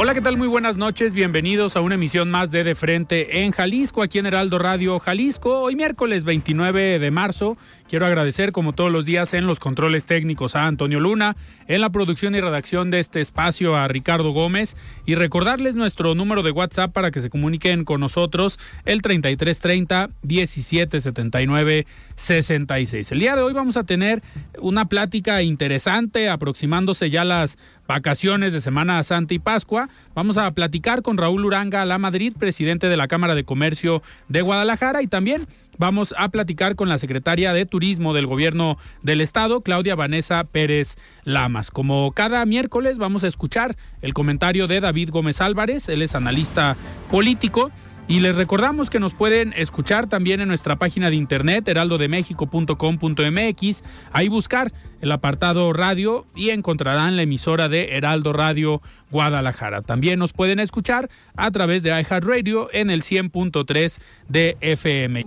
Hola, ¿qué tal? Muy buenas noches. Bienvenidos a una emisión más de De Frente en Jalisco, aquí en Heraldo Radio Jalisco. Hoy miércoles 29 de marzo. Quiero agradecer, como todos los días, en los controles técnicos a Antonio Luna, en la producción y redacción de este espacio a Ricardo Gómez y recordarles nuestro número de WhatsApp para que se comuniquen con nosotros, el 3330 1779 66. El día de hoy vamos a tener una plática interesante, aproximándose ya las vacaciones de Semana Santa y Pascua. Vamos a platicar con Raúl Uranga La Madrid, presidente de la Cámara de Comercio de Guadalajara, y también vamos a platicar con la secretaria de Turismo del Gobierno del Estado, Claudia Vanessa Pérez Lamas. Como cada miércoles vamos a escuchar el comentario de David Gómez Álvarez, él es analista político. Y les recordamos que nos pueden escuchar también en nuestra página de internet heraldodemexico.com.mx, ahí buscar el apartado radio y encontrarán la emisora de Heraldo Radio Guadalajara. También nos pueden escuchar a través de iHeartRadio en el 100.3 de FM.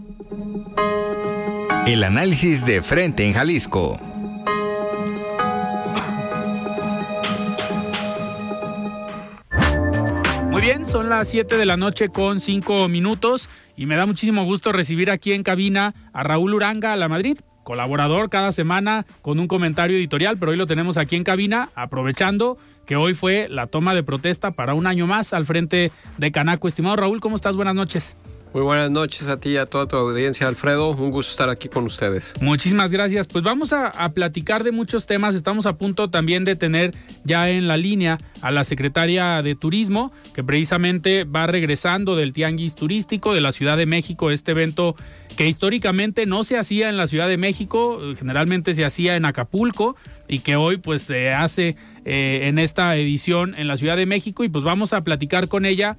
El análisis de frente en Jalisco. Bien, son las 7 de la noche con 5 minutos y me da muchísimo gusto recibir aquí en cabina a Raúl Uranga, a la Madrid, colaborador cada semana con un comentario editorial, pero hoy lo tenemos aquí en cabina, aprovechando que hoy fue la toma de protesta para un año más al frente de Canaco. Estimado Raúl, ¿cómo estás? Buenas noches. Muy buenas noches a ti y a toda tu audiencia, Alfredo. Un gusto estar aquí con ustedes. Muchísimas gracias. Pues vamos a, platicar de muchos temas. Estamos a punto también de tener ya en la línea a la secretaria de Turismo, que precisamente va regresando del Tianguis Turístico de la Ciudad de México, este evento que históricamente no se hacía en la Ciudad de México, generalmente se hacía en Acapulco y que hoy pues se hace eh, en esta edición en la Ciudad de México y pues vamos a platicar con ella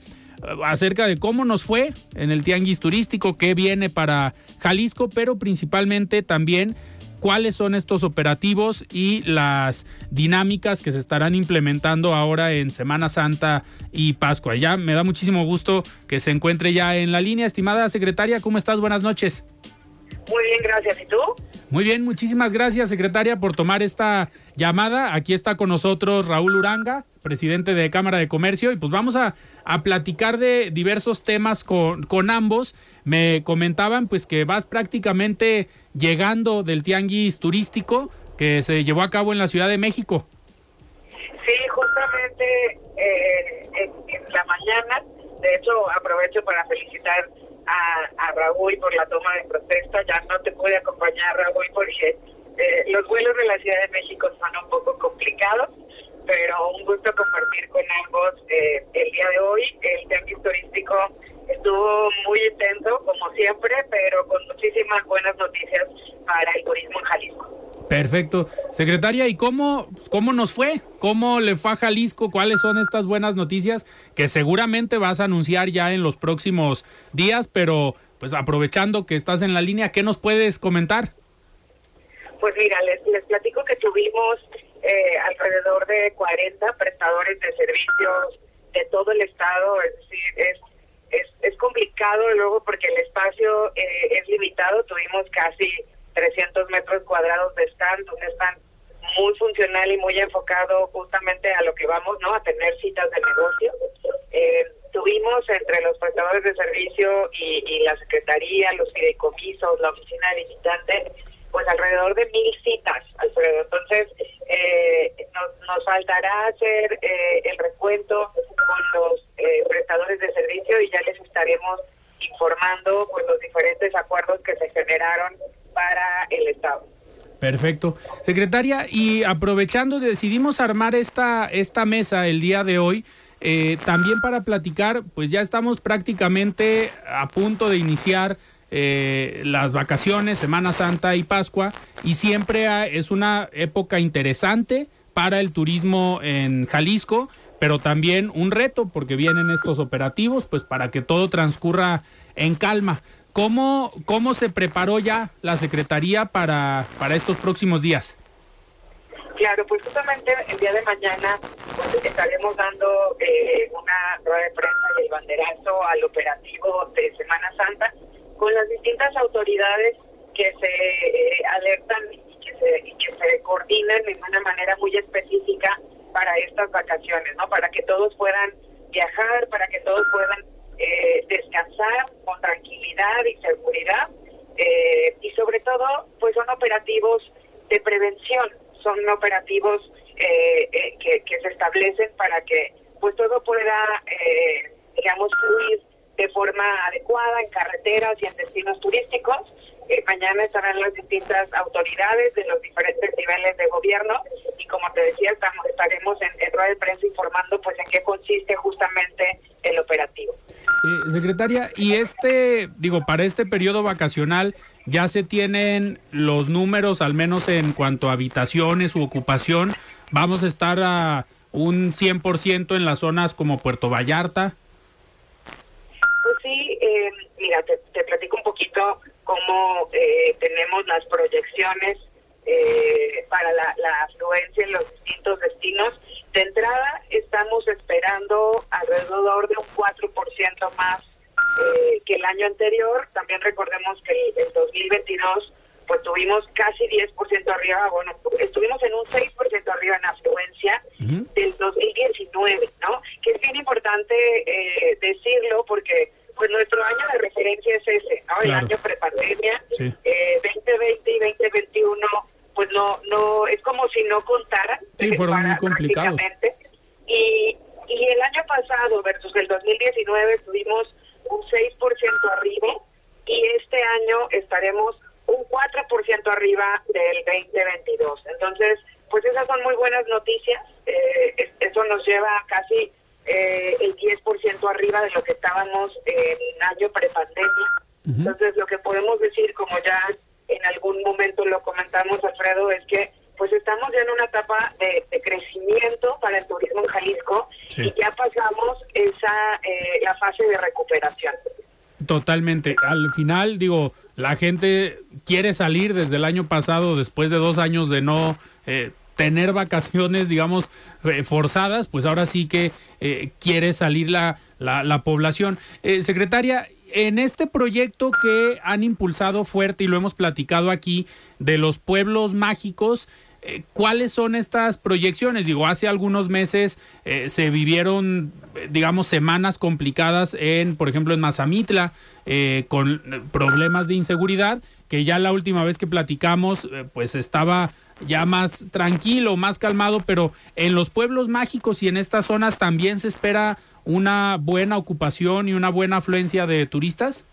acerca de cómo nos fue en el tianguis turístico, qué viene para Jalisco, pero principalmente también cuáles son estos operativos y las dinámicas que se estarán implementando ahora en Semana Santa y Pascua. Ya me da muchísimo gusto que se encuentre ya en la línea. Estimada secretaria, ¿cómo estás? Buenas noches. Muy bien, gracias. ¿Y tú? Muy bien, muchísimas gracias, secretaria, por tomar esta llamada. Aquí está con nosotros Raúl Uranga, presidente de Cámara de Comercio, y pues vamos a, a platicar de diversos temas con, con, ambos. Me comentaban pues que vas prácticamente llegando del tianguis turístico que se llevó a cabo en la Ciudad de México. Sí, justamente eh, en, en la mañana, de hecho aprovecho para felicitar a, a, Raúl por la toma de protesta. Ya no te pude acompañar, Raúl, porque eh, los vuelos de la Ciudad de México son un poco complicados, pero un gusto compartir con ambos eh, el día de hoy. El tianguis turístico estuvo muy intenso, como siempre, pero con muchísimas buenas noticias para el turismo en Jalisco. Perfecto. Secretaria, ¿y cómo, cómo nos fue? ¿Cómo le fue a Jalisco? ¿Cuáles son estas buenas noticias que seguramente vas a anunciar ya en los próximos días? Pero pues aprovechando que estás en la línea, ¿qué nos puedes comentar? Pues mira, les, les platico que tuvimos eh, alrededor de 40 prestadores de servicios de todo el estado, es decir, es, es, es complicado luego porque el espacio eh, es limitado, tuvimos casi 300 metros cuadrados de stand, un stand muy funcional y muy enfocado justamente a lo que vamos, ¿no? A tener citas de negocio. Eh, tuvimos entre los prestadores de servicio y, la secretaría, los fideicomisos, la oficina de visitantes, pues alrededor de mil citas, Alfredo. Entonces, eh, nos, nos faltará hacer eh, el recuento con los eh, prestadores de servicio y ya les estaremos informando pues los diferentes acuerdos que se generaron para el Estado. Perfecto. Secretaria, y aprovechando, decidimos armar esta, esta mesa el día de hoy, eh, también para platicar, pues ya estamos prácticamente a punto de iniciar eh, las vacaciones, Semana Santa y Pascua, y siempre es una época interesante para el turismo en Jalisco, pero también un reto, porque vienen estos operativos, pues para que todo transcurra en calma. ¿Cómo, cómo se preparó ya la Secretaría para, para estos próximos días? Claro, pues justamente el día de mañana pues, estaremos dando eh, una rueda de prensa y el banderazo al operativo de Semana Santa con las distintas autoridades que se eh, alertan y que se, y que se coordinan de una manera muy específica para estas vacaciones, ¿no? Para que todos puedan viajar, para que todos puedan eh, descansar con tranquilidad y seguridad eh, y sobre todo pues son operativos de prevención son operativos eh, eh, que, que se establecen para que pues todo pueda eh, digamos fluir de forma adecuada en carreteras y en destinos turísticos Eh, mañana estarán las distintas autoridades de los diferentes niveles de gobierno y como te decía estamos estaremos en, en rueda de prensa informando pues en qué consiste justamente el operativo Eh, secretaria, y este, digo, para este periodo vacacional, ¿ya se tienen los números, al menos en cuanto a habitaciones u ocupación? ¿Vamos a estar a un 100% en las zonas como Puerto Vallarta? Pues sí, eh, mira, te, te platico un poquito cómo eh, tenemos las proyecciones eh, para la, la afluencia en los distintos destinos. De entrada, estamos esperando alrededor de un 4% más eh, que el año anterior. También recordemos que el, el 2022 pues tuvimos casi 10% arriba, bueno, estuvimos en un 6% arriba en afluencia del 2019, ¿no? Que es bien importante eh, decirlo porque pues nuestro año de referencia es ese, ¿no? El Claro. año prepandemia, Sí. eh, 2020 y 2021, pues no, no, es como si no contaran. Sí, fueron muy complicados. Y, y el año pasado versus el 2019 tuvimos un 6% arriba y este año estaremos un 4% arriba del 2022. Entonces, pues esas son muy buenas noticias. Eh, es- eso nos lleva a casi eh, el 10% arriba de lo que estábamos en año prepandemia. Entonces, lo que podemos decir, como ya en algún momento lo comentamos, Alfredo, es que pues estamos ya en una etapa de, de crecimiento para el turismo en Jalisco Sí. y ya pasamos esa eh, la fase de recuperación. Totalmente. Al final, digo, la gente quiere salir desde el año pasado, después de dos años de no eh, tener vacaciones, digamos, eh, forzadas, pues ahora sí que eh, quiere salir la, la, la población. Eh, secretaria, en este proyecto que han impulsado fuerte y lo hemos platicado aquí de los pueblos mágicos, ¿Cuáles son estas proyecciones? Digo, hace algunos meses se vivieron, digamos, semanas complicadas en, por ejemplo, en Mazamitla, con problemas de inseguridad, que ya la última vez que platicamos, pues estaba ya más tranquilo, más calmado, pero en los pueblos mágicos y en estas zonas también se espera una buena ocupación y una buena afluencia de turistas.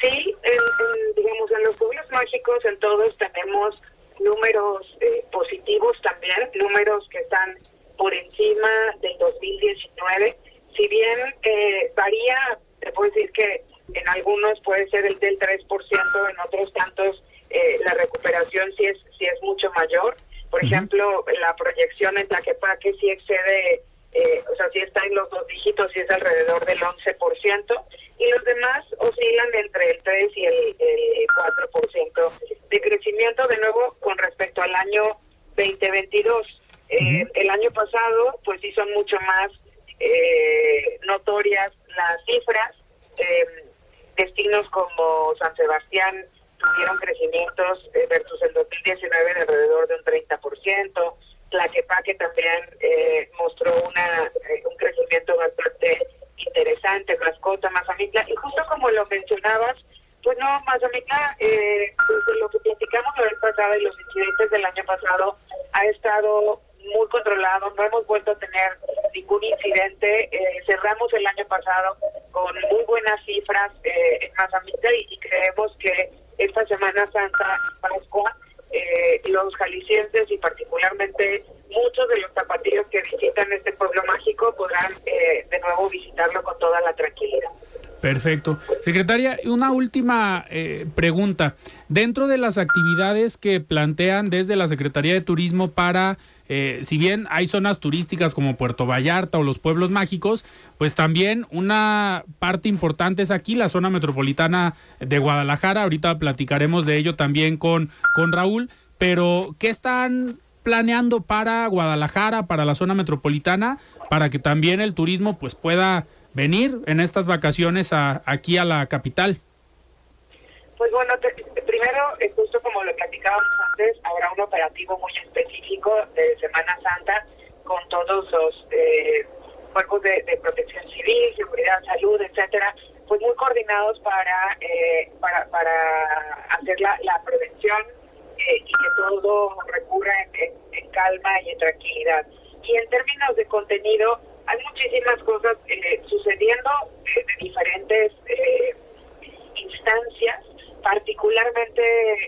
Sí, en, digamos, en los pueblos mágicos, en todos tenemos números eh, positivos también, números que están por encima del 2019. Si bien eh, varía, te puedo decir que en algunos puede ser el del 3%, en otros tantos eh, la recuperación sí es, sí es mucho mayor. Por ejemplo, la proyección en Tlaquepaque sí excede, eh, o sea, sí está en los dos dígitos, sí es alrededor del 11%, y los demás oscilan entre el 3 y el, el 4% de crecimiento, de nuevo, con respecto al año 2022. Eh, El año pasado, pues sí son mucho más eh, notorias las cifras. Eh, destinos como San Sebastián tuvieron crecimientos eh, versus el 2019 de alrededor de un 30%. Tlaquepaque también eh, mostró una, eh, un crecimiento bastante interesante, Mascota, Mazamitla, y justo como lo mencionabas, pues no, Mazamitla, eh, desde lo que platicamos la incidentes del año pasado ha estado muy controlado, no hemos vuelto a tener ningún incidente. Eh, cerramos el año pasado con muy buenas cifras eh, en Mazamita y, y, creemos que esta Semana Santa, Pascua, eh, los jaliscienses y particularmente muchos de los zapatillos que visitan este pueblo mágico podrán eh, de nuevo visitarlo con toda la tranquilidad. Perfecto. Secretaria, una última eh, pregunta. Dentro de las actividades que plantean desde la Secretaría de Turismo para, eh, si bien hay zonas turísticas como Puerto Vallarta o los pueblos mágicos, pues también una parte importante es aquí, la zona metropolitana de Guadalajara. Ahorita platicaremos de ello también con, con Raúl. Pero, ¿qué están planeando para Guadalajara, para la zona metropolitana, para que también el turismo pues pueda venir en estas vacaciones aquí a la capital? Pues bueno, te, primero, justo como lo platicábamos antes, habrá un operativo muy específico de Semana Santa con todos los eh, cuerpos de, protección civil, seguridad, salud, etcétera, pues muy coordinados para eh, para, para hacer la, la prevención eh, y que todo recurra en, en, calma y en tranquilidad. Y en términos de contenido, hay muchísimas cosas eh, sucediendo de, de diferentes eh, instancias,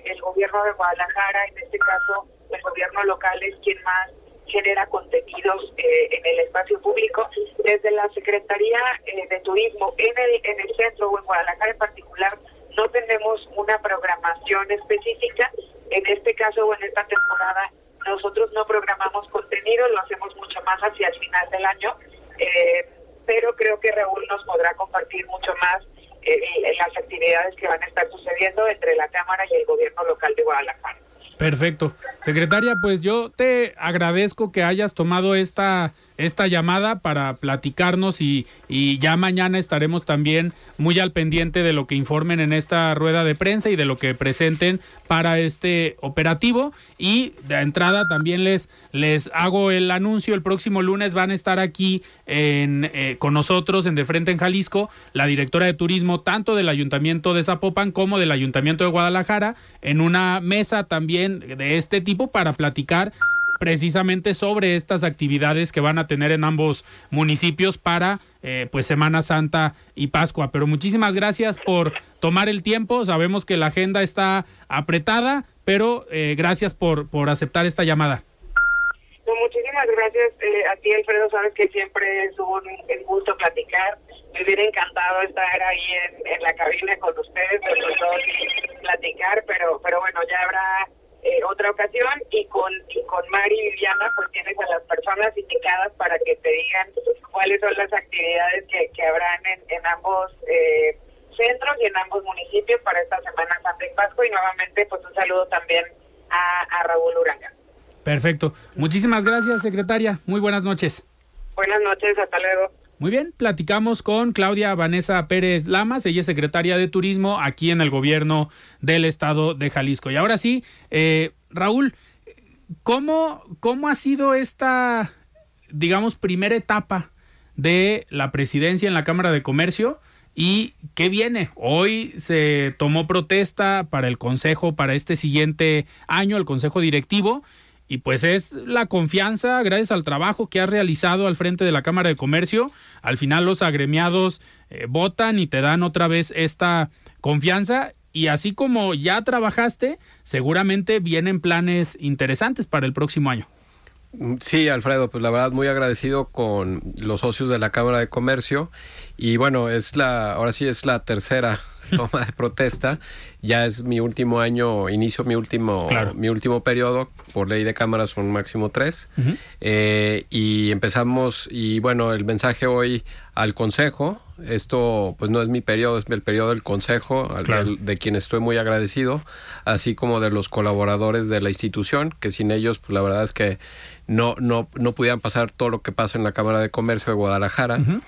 el gobierno de Guadalajara, en este caso el gobierno local es quien más genera contenidos eh, en el espacio público. Desde la Secretaría eh, de Turismo en el, en el centro o en Guadalajara en particular no tenemos una programación específica. En este caso o en esta temporada nosotros no programamos contenido, lo hacemos mucho más hacia el final del año, eh, pero creo que Raúl nos podrá compartir mucho más eh, las actividades que van a estar entre la Cámara y el gobierno local de Guadalajara. Perfecto. Secretaria, pues yo te agradezco que hayas tomado esta esta llamada para platicarnos y, y, ya mañana estaremos también muy al pendiente de lo que informen en esta rueda de prensa y de lo que presenten para este operativo. Y de entrada también les les hago el anuncio el próximo lunes van a estar aquí en, eh, con nosotros en de frente en Jalisco la directora de turismo tanto del ayuntamiento de Zapopan como del ayuntamiento de Guadalajara en una mesa también de este tipo para platicar precisamente sobre estas actividades que van a tener en ambos municipios para eh, pues Semana Santa y Pascua. Pero muchísimas gracias por tomar el tiempo. Sabemos que la agenda está apretada, pero eh, gracias por, por aceptar esta llamada. Pues muchísimas gracias eh, a ti, Alfredo. Sabes que siempre es un, gusto platicar. Me hubiera encantado estar ahí en, la cabina con ustedes, pero platicar, pero, pero bueno, ya habrá eh, otra ocasión y con y con Mari y Viviana pues tienes a las personas indicadas para que te digan cuáles son las actividades que, que habrán en, en ambos eh, centros y en ambos municipios para esta Semana Santa y Pascua y nuevamente pues un saludo también a, a Raúl Uranga. Perfecto. Muchísimas gracias, secretaria. Muy buenas noches. Buenas noches, hasta luego. Muy bien, platicamos con Claudia Vanessa Pérez Lamas, ella es secretaria de Turismo aquí en el gobierno del estado de Jalisco. Y ahora sí, eh, Raúl, ¿cómo, ¿cómo ha sido esta, digamos, primera etapa de la presidencia en la Cámara de Comercio? ¿Y qué viene? Hoy se tomó protesta para el Consejo para este siguiente año, el Consejo Directivo y pues es la confianza, gracias al trabajo que has realizado al frente de la Cámara de Comercio, al final los agremiados eh, votan y te dan otra vez esta confianza y así como ya trabajaste, seguramente vienen planes interesantes para el próximo año. Sí, Alfredo, pues la verdad muy agradecido con los socios de la Cámara de Comercio y bueno, es la ahora sí es la tercera toma de protesta. Ya es mi último año, inicio mi último, claro. mi último periodo. Por ley de cámara son máximo tres. Uh -huh. eh, y empezamos, y bueno, el mensaje hoy al Consejo. Esto, pues no es mi periodo, es el periodo del Consejo, claro. de, de quien estoy muy agradecido, así como de los colaboradores de la institución, que sin ellos, pues la verdad es que no, no, no pudieran pasar todo lo que pasa en la Cámara de Comercio de Guadalajara. Uh -huh.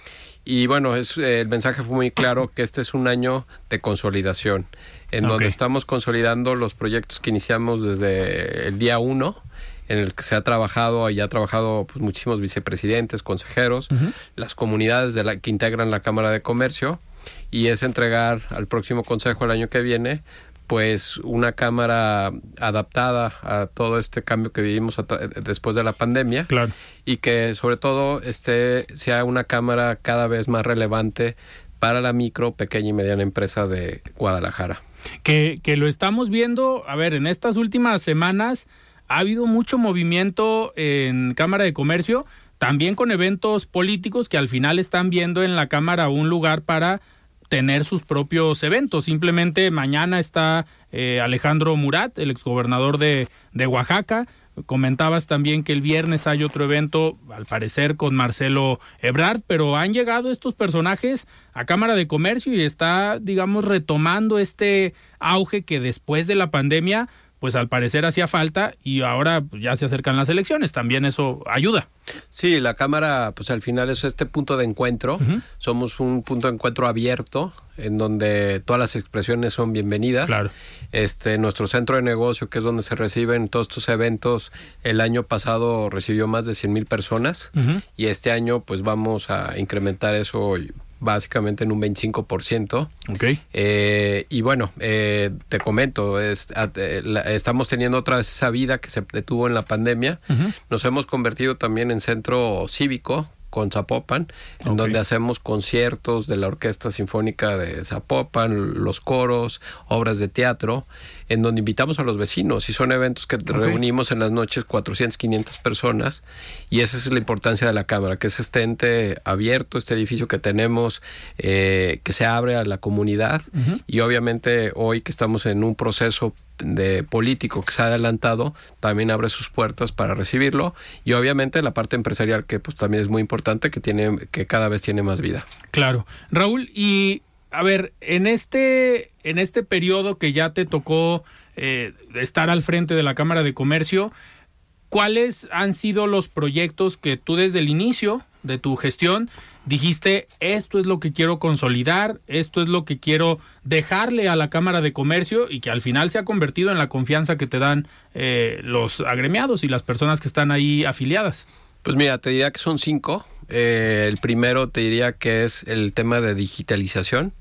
Y bueno, es, el mensaje fue muy claro que este es un año de consolidación, en okay. donde estamos consolidando los proyectos que iniciamos desde el día uno, en el que se ha trabajado y ha trabajado pues, muchísimos vicepresidentes, consejeros, uh -huh. las comunidades de la, que integran la Cámara de Comercio, y es entregar al próximo consejo el año que viene pues una cámara adaptada a todo este cambio que vivimos después de la pandemia claro. y que sobre todo este sea una cámara cada vez más relevante para la micro, pequeña y mediana empresa de Guadalajara. Que, que lo estamos viendo, a ver, en estas últimas semanas ha habido mucho movimiento en Cámara de Comercio, también con eventos políticos que al final están viendo en la Cámara un lugar para tener sus propios eventos. Simplemente mañana está eh, Alejandro Murat, el exgobernador de, de Oaxaca. Comentabas también que el viernes hay otro evento, al parecer con Marcelo Ebrard, pero han llegado estos personajes a Cámara de Comercio y está, digamos, retomando este auge que después de la pandemia pues al parecer hacía falta y ahora ya se acercan las elecciones, también eso ayuda. Sí, la Cámara, pues al final es este punto de encuentro, somos un punto de encuentro abierto en donde todas las expresiones son bienvenidas. Claro. Este, nuestro centro de negocio, que es donde se reciben todos estos eventos, el año pasado recibió más de 100 mil personas y este año pues vamos a incrementar eso básicamente en un 25%. Ok. Eh, y bueno, eh, te comento, es, eh, estamos teniendo otra vez esa vida que se detuvo en la pandemia. Nos hemos convertido también en centro cívico con Zapopan, en donde hacemos conciertos de la Orquesta Sinfónica de Zapopan, los coros, obras de teatro, en donde invitamos a los vecinos y son eventos que reunimos en las noches 400, 500 personas y esa es la importancia de la Cámara, que es este ente abierto, este edificio que tenemos, eh, que se abre a la comunidad y obviamente hoy que estamos en un proceso de político que se ha adelantado también abre sus puertas para recibirlo y obviamente la parte empresarial que pues también es muy importante que tiene que cada vez tiene más vida. Claro. Raúl, y a ver, en este en este periodo que ya te tocó eh, estar al frente de la Cámara de Comercio, ¿cuáles han sido los proyectos que tú desde el inicio de tu gestión dijiste, esto es lo que quiero consolidar, esto es lo que quiero dejarle a la Cámara de Comercio y que al final se ha convertido en la confianza que te dan eh, los agremiados y las personas que están ahí afiliadas? Pues mira, te diría que son cinco. Eh, el primero te diría que es el tema de digitalización.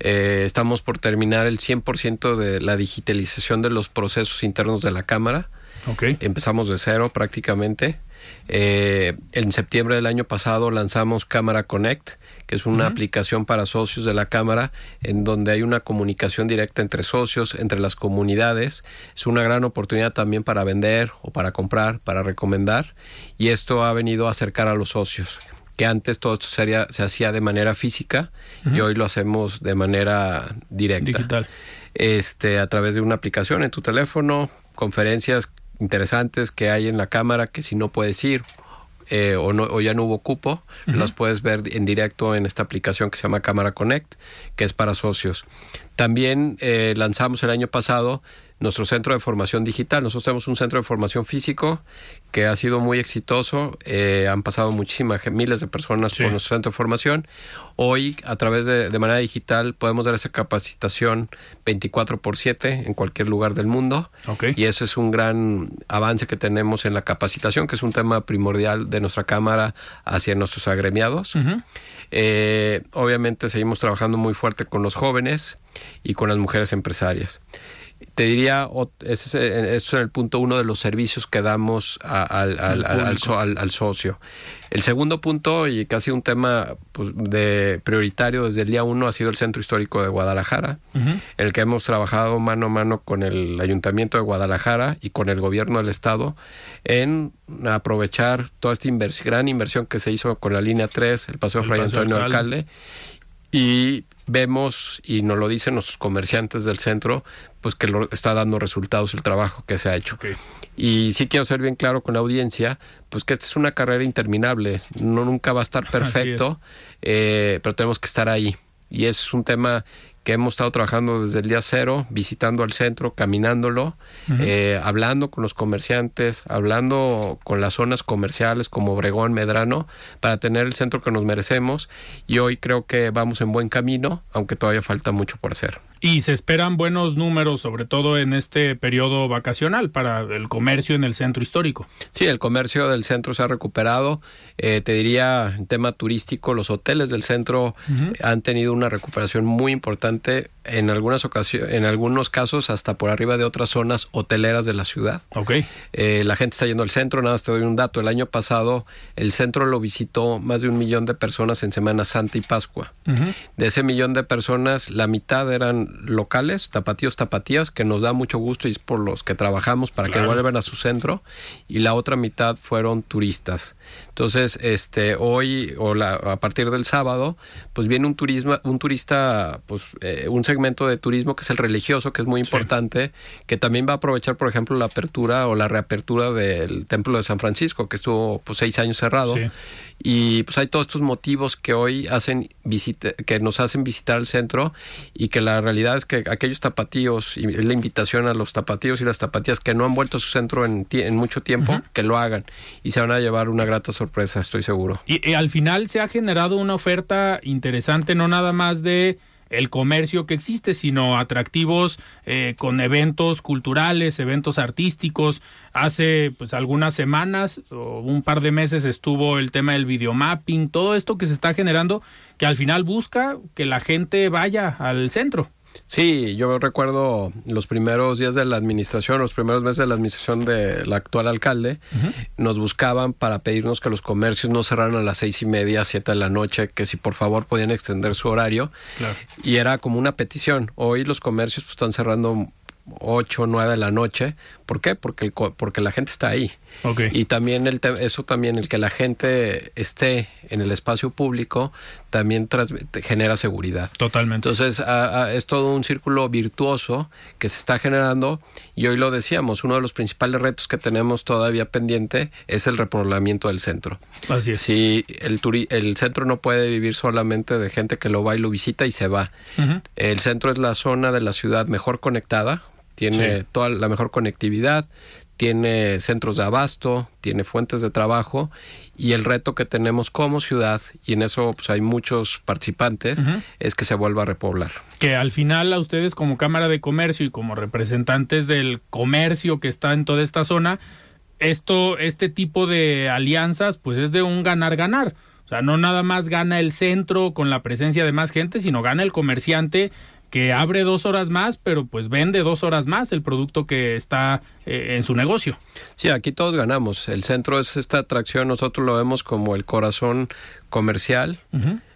Eh, estamos por terminar el 100% de la digitalización de los procesos internos de la Cámara. Okay. Empezamos de cero prácticamente. Eh, en septiembre del año pasado lanzamos Cámara Connect, que es una aplicación para socios de la Cámara, en donde hay una comunicación directa entre socios, entre las comunidades. Es una gran oportunidad también para vender o para comprar, para recomendar. Y esto ha venido a acercar a los socios que antes todo esto sería, se hacía de manera física y hoy lo hacemos de manera directa. Digital. Este, a través de una aplicación en tu teléfono, conferencias interesantes que hay en la cámara que si no puedes ir eh, o, no, o ya no hubo cupo, las puedes ver en directo en esta aplicación que se llama Cámara Connect, que es para socios. También eh, lanzamos el año pasado nuestro centro de formación digital. Nosotros tenemos un centro de formación físico que ha sido muy exitoso. Eh, han pasado muchísimas, miles de personas por nuestro centro de formación. Hoy, a través de, de, manera digital, podemos dar esa capacitación 24 por 7 en cualquier lugar del mundo. Okay. Y eso es un gran avance que tenemos en la capacitación, que es un tema primordial de nuestra Cámara hacia nuestros agremiados. Uh -huh. eh, obviamente seguimos trabajando muy fuerte con los jóvenes y con las mujeres empresarias te diría, ese es el punto uno de los servicios que damos al, al, al, al, socio. El segundo punto, y casi un tema pues, de prioritario desde el día uno, ha sido el Centro Histórico de Guadalajara, uh -huh. el que hemos trabajado mano a mano con el Ayuntamiento de Guadalajara y con el Gobierno del Estado en aprovechar toda esta invers gran inversión que se hizo con la línea 3, el Paseo Fray Antonio Alcalde, Alcalde y vemos, y nos lo dicen nuestros comerciantes del centro, pues que lo, está dando resultados el trabajo que se ha hecho. Okay. Y sí quiero ser bien claro con la audiencia, pues que esta es una carrera interminable, no nunca va a estar perfecto, eh, pero tenemos que estar ahí. Y es un tema que hemos estado trabajando desde el día cero, visitando al centro, caminándolo, uh -huh. eh, hablando con los comerciantes, hablando con las zonas comerciales como Obregón, Medrano, para tener el centro que nos merecemos. Y hoy creo que vamos en buen camino, aunque todavía falta mucho por hacer. Y se esperan buenos números, sobre todo en este periodo vacacional, para el comercio en el centro histórico. Sí, el comercio del centro se ha recuperado. Eh, te diría, en tema turístico, los hoteles del centro uh -huh. han tenido una recuperación muy importante en algunas ocasiones, en algunos casos hasta por arriba de otras zonas hoteleras de la ciudad. Ok. Eh, la gente está yendo al centro, nada más te doy un dato. El año pasado el centro lo visitó más de un millón de personas en Semana Santa y Pascua. De ese millón de personas, la mitad eran locales, tapatíos, tapatías, que nos da mucho gusto y es por los que trabajamos para que vuelvan a su centro. Y la otra mitad fueron turistas. Entonces, este, hoy o la, a partir del sábado, pues viene un turismo, un turista, pues eh, un segmento de turismo que es el religioso, que es muy importante, que también va a aprovechar, por ejemplo, la apertura o la reapertura del templo de San Francisco, que estuvo pues seis años cerrado. Y pues hay todos estos motivos que hoy hacen visita, que nos hacen visitar el centro y que la realidad es que aquellos tapatíos, y la invitación a los tapatíos y las tapatías que no han vuelto a su centro en, en mucho tiempo, que lo hagan y se van a llevar una grata sorpresa, estoy seguro. Y, y al final se ha generado una oferta interesante, no nada más de el comercio que existe, sino atractivos eh, con eventos culturales, eventos artísticos. Hace pues algunas semanas o un par de meses estuvo el tema del videomapping, todo esto que se está generando que al final busca que la gente vaya al centro. Sí, yo recuerdo los primeros días de la administración, los primeros meses de la administración del actual alcalde, nos buscaban para pedirnos que los comercios no cerraran a las seis y media, siete de la noche, que si por favor podían extender su horario. Y era como una petición. Hoy los comercios pues, están cerrando 8, 9 de la noche. ¿Por qué? Porque, el, porque la gente está ahí. Y también el eso también, el que la gente esté en el espacio público, también genera seguridad. Totalmente. Entonces, es todo un círculo virtuoso que se está generando y hoy lo decíamos, uno de los principales retos que tenemos todavía pendiente es el repoblamiento del centro. Así es. Si el, el centro no puede vivir solamente de gente que lo va y lo visita y se va. El centro es la zona de la ciudad mejor conectada, tiene toda la mejor conectividad, tiene centros de abasto, tiene fuentes de trabajo y el reto que tenemos como ciudad, y en eso pues, hay muchos participantes, es que se vuelva a repoblar. Que al final a ustedes como Cámara de Comercio y como representantes del comercio que está en toda esta zona, esto, este tipo de alianzas pues es de un ganar-ganar. O sea, no nada más gana el centro con la presencia de más gente, sino gana el comerciante que abre dos horas más, pero pues vende dos horas más el producto que está eh, en su negocio. Sí, aquí todos ganamos. El centro es esta atracción, nosotros lo vemos como el corazón comercial.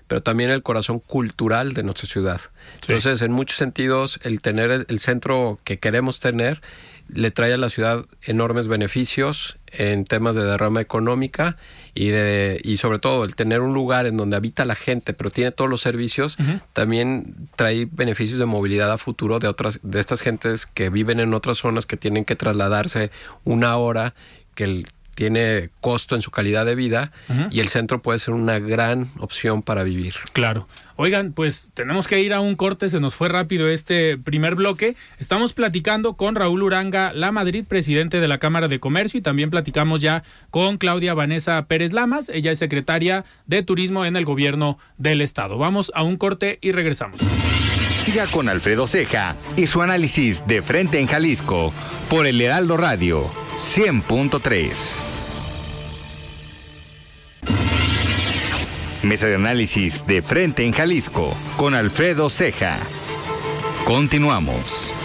pero también el corazón cultural de nuestra ciudad. Entonces, en muchos sentidos, el tener el centro que queremos tener le trae a la ciudad enormes beneficios en temas de derrama económica y de y sobre todo el tener un lugar en donde habita la gente pero tiene todos los servicios también trae beneficios de movilidad a futuro de otras de estas gentes que viven en otras zonas que tienen que trasladarse una hora que el, tiene costo en su calidad de vida y el centro puede ser una gran opción para vivir. Claro. Oigan, pues tenemos que ir a un corte, se nos fue rápido este primer bloque. Estamos platicando con Raúl Uranga La Madrid, presidente de la Cámara de Comercio, y también platicamos ya con Claudia Vanessa Pérez Lamas, ella es secretaria de Turismo en el Gobierno del Estado. Vamos a un corte y regresamos. Siga con Alfredo Ceja y su análisis de frente en Jalisco por el Heraldo Radio 100.3. Mesa de análisis de frente en Jalisco con Alfredo Ceja. Continuamos.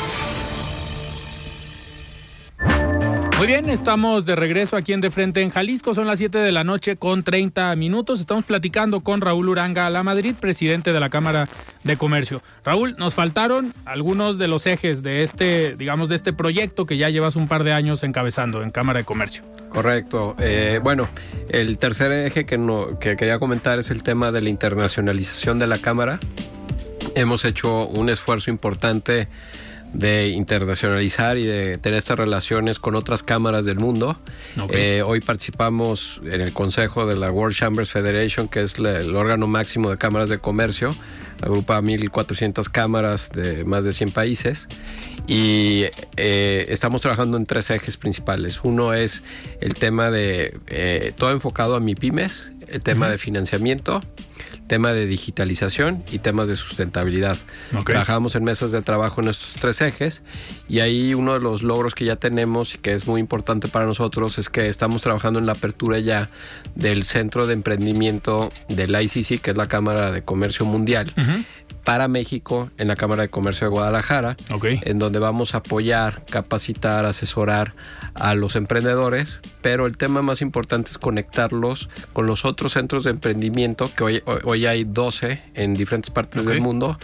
Muy bien, estamos de regreso aquí en De Frente en Jalisco. Son las 7 de la noche con 30 minutos. Estamos platicando con Raúl Uranga La Madrid, presidente de la Cámara de Comercio. Raúl, nos faltaron algunos de los ejes de este, digamos, de este proyecto que ya llevas un par de años encabezando en Cámara de Comercio. Correcto. Eh, bueno, el tercer eje que, no, que quería comentar es el tema de la internacionalización de la Cámara. Hemos hecho un esfuerzo importante de internacionalizar y de tener estas relaciones con otras cámaras del mundo. Eh, hoy participamos en el consejo de la World Chambers Federation, que es el órgano máximo de cámaras de comercio. Agrupa 1.400 cámaras de más de 100 países y eh, estamos trabajando en tres ejes principales. Uno es el tema de eh, todo enfocado a MIPIMES, el tema de financiamiento tema de digitalización y temas de sustentabilidad. Trabajamos en mesas de trabajo en estos tres ejes y ahí uno de los logros que ya tenemos y que es muy importante para nosotros es que estamos trabajando en la apertura ya del Centro de Emprendimiento del ICC, que es la Cámara de Comercio Mundial. Para México en la Cámara de Comercio de Guadalajara, en donde vamos a apoyar, capacitar, asesorar a los emprendedores, pero el tema más importante es conectarlos con los otros centros de emprendimiento, que hoy, hay 12 en diferentes partes del mundo,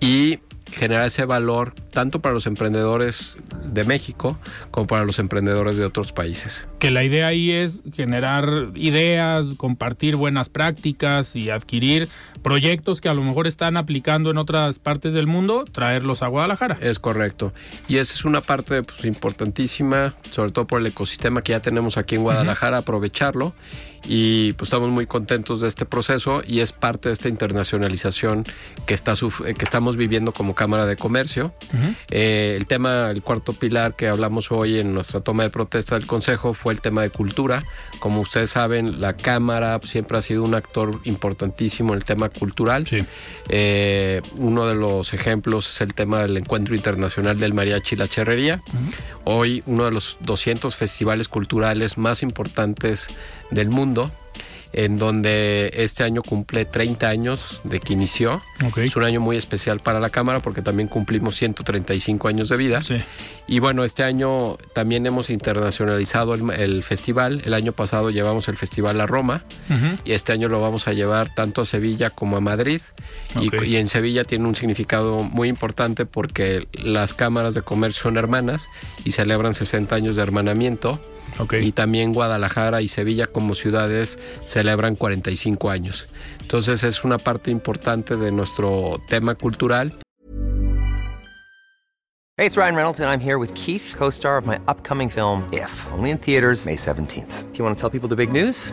y generar ese valor tanto para los emprendedores de México como para los emprendedores de otros países. Que la idea ahí es generar ideas, compartir buenas prácticas y adquirir proyectos que a lo mejor están aplicando en otras partes del mundo, traerlos a Guadalajara. Es correcto. Y esa es una parte pues, importantísima, sobre todo por el ecosistema que ya tenemos aquí en Guadalajara, aprovecharlo. Y pues estamos muy contentos de este proceso y es parte de esta internacionalización que, está eh, que estamos viviendo como Cámara de Comercio. Eh, el tema, el cuarto pilar que hablamos hoy en nuestra toma de protesta del Consejo fue el tema de cultura. Como ustedes saben, la Cámara siempre ha sido un actor importantísimo en el tema cultural. Sí. Eh, uno de los ejemplos es el tema del Encuentro Internacional del Mariachi y la Cherrería. Hoy uno de los 200 festivales culturales más importantes del mundo, en donde este año cumple 30 años de que inició. Es un año muy especial para la Cámara porque también cumplimos 135 años de vida. Sí. Y bueno, este año también hemos internacionalizado el, el festival. El año pasado llevamos el festival a Roma y este año lo vamos a llevar tanto a Sevilla como a Madrid. Y-. Y, en Sevilla tiene un significado muy importante porque las cámaras de comercio son hermanas y celebran 60 años de hermanamiento. Ok. Y también Guadalajara y Sevilla como ciudades celebran 45 años. Entonces es una parte importante de nuestro tema cultural Hey, it's Ryan Reynolds, and I'm here with Keith, co star of my upcoming film, If, only in theaters, May 17th. Do you want to tell people the big news?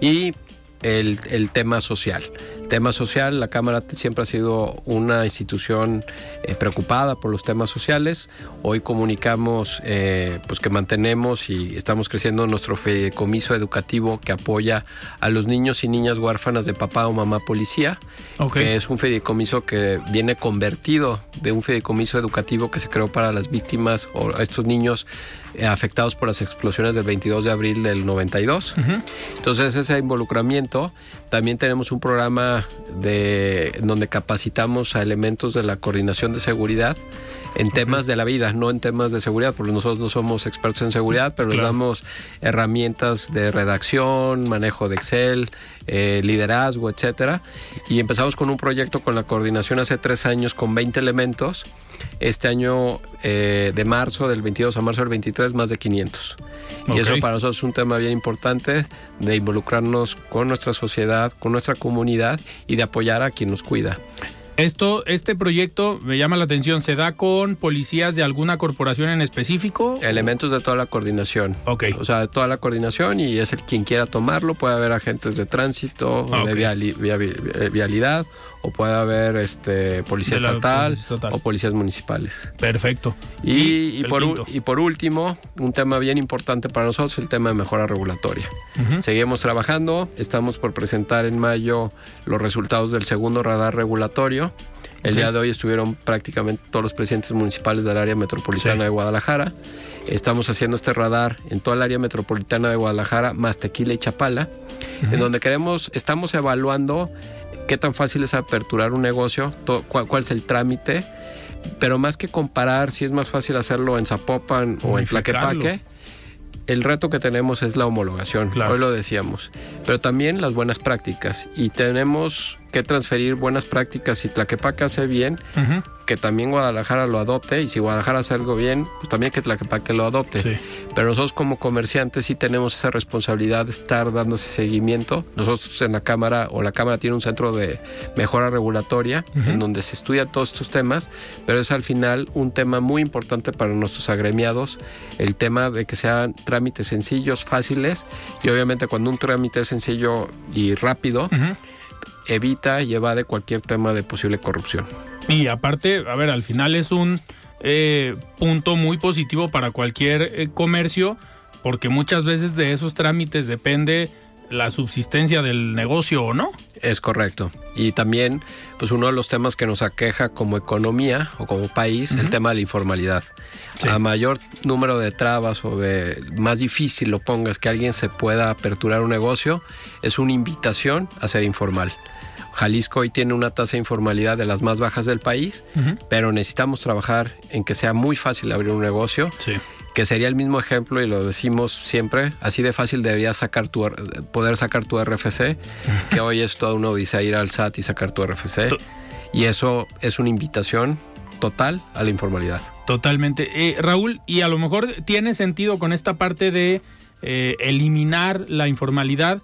y el, el tema social. Tema social, la Cámara siempre ha sido una institución eh, preocupada por los temas sociales. Hoy comunicamos eh, pues que mantenemos y estamos creciendo nuestro fideicomiso educativo que apoya a los niños y niñas huérfanas de papá o mamá policía, Ok. que es un fideicomiso que viene convertido de un fideicomiso educativo que se creó para las víctimas o a estos niños eh, afectados por las explosiones del 22 de abril del 92. Entonces ese involucramiento, también tenemos un programa de, donde capacitamos a elementos de la coordinación de seguridad en temas de la vida, no en temas de seguridad, porque nosotros no somos expertos en seguridad, pero les damos herramientas de redacción, manejo de Excel, eh, liderazgo, etcétera. Y empezamos con un proyecto con la coordinación hace tres años con 20 elementos. Este año, eh, de marzo, del 22 a marzo del 23, más de 500. Ok. Y eso para nosotros es un tema bien importante de involucrarnos con nuestra sociedad, con nuestra comunidad y de apoyar a quien nos cuida. Esto, este proyecto me llama la atención. ¿Se da con policías de alguna corporación en específico? Elementos de toda la coordinación. Ok. O sea, de toda la coordinación y es el quien quiera tomarlo. Puede haber agentes de tránsito, Ah, de viali- via- eh, vialidad, o puede haber este policía la estatal, o policías municipales. Perfecto. Y, por, y último, un tema bien importante para nosotros, el tema de mejora regulatoria. Seguimos trabajando, estamos por presentar en mayo los resultados del segundo radar regulatorio. El día de hoy estuvieron prácticamente todos los presidentes municipales del área metropolitana Sí. de Guadalajara. Estamos haciendo este radar en toda el área metropolitana de Guadalajara, más Tequila y Chapala, en donde queremos, estamos evaluando qué tan fácil es aperturar un negocio, cuál, cuál es el trámite, pero más que comparar si es más fácil hacerlo en Zapopan o en. Tlaquepaque, el reto que tenemos es la homologación, Claro. hoy lo decíamos, pero también las buenas prácticas. Y tenemos que transferir buenas prácticas. Si Tlaquepaque hace bien, que también Guadalajara lo adopte. Y si Guadalajara hace algo bien, pues también que Tlaquepaque lo adopte. Pero nosotros como comerciantes sí tenemos esa responsabilidad de estar dando ese seguimiento. Nosotros en la Cámara, o la Cámara tiene un centro de mejora regulatoria, en donde se estudia todos estos temas, pero es al final un tema muy importante para nuestros agremiados, el tema de que sean trámites sencillos, fáciles, y obviamente cuando un trámite es sencillo y rápido, evita y evade cualquier tema de posible corrupción. Y aparte, a ver, al final es un eh, punto muy positivo para cualquier eh, comercio, porque muchas veces de esos trámites depende la subsistencia del negocio o no. Es correcto. Y también, pues uno de los temas que nos aqueja como economía o como país, el tema de la informalidad. A mayor número de trabas o de más difícil lo pongas que alguien se pueda aperturar un negocio, es una invitación a ser informal. Jalisco hoy tiene una tasa de informalidad de las más bajas del país, pero necesitamos trabajar en que sea muy fácil abrir un negocio. Que sería el mismo ejemplo y lo decimos siempre, así de fácil deberías sacar tu, poder sacar tu RFC, que hoy es todo uno dice ir al SAT y sacar tu RFC. Y eso es una invitación total a la informalidad. Totalmente. Eh, Raúl, y a lo mejor tiene sentido con esta parte de eh, eliminar la informalidad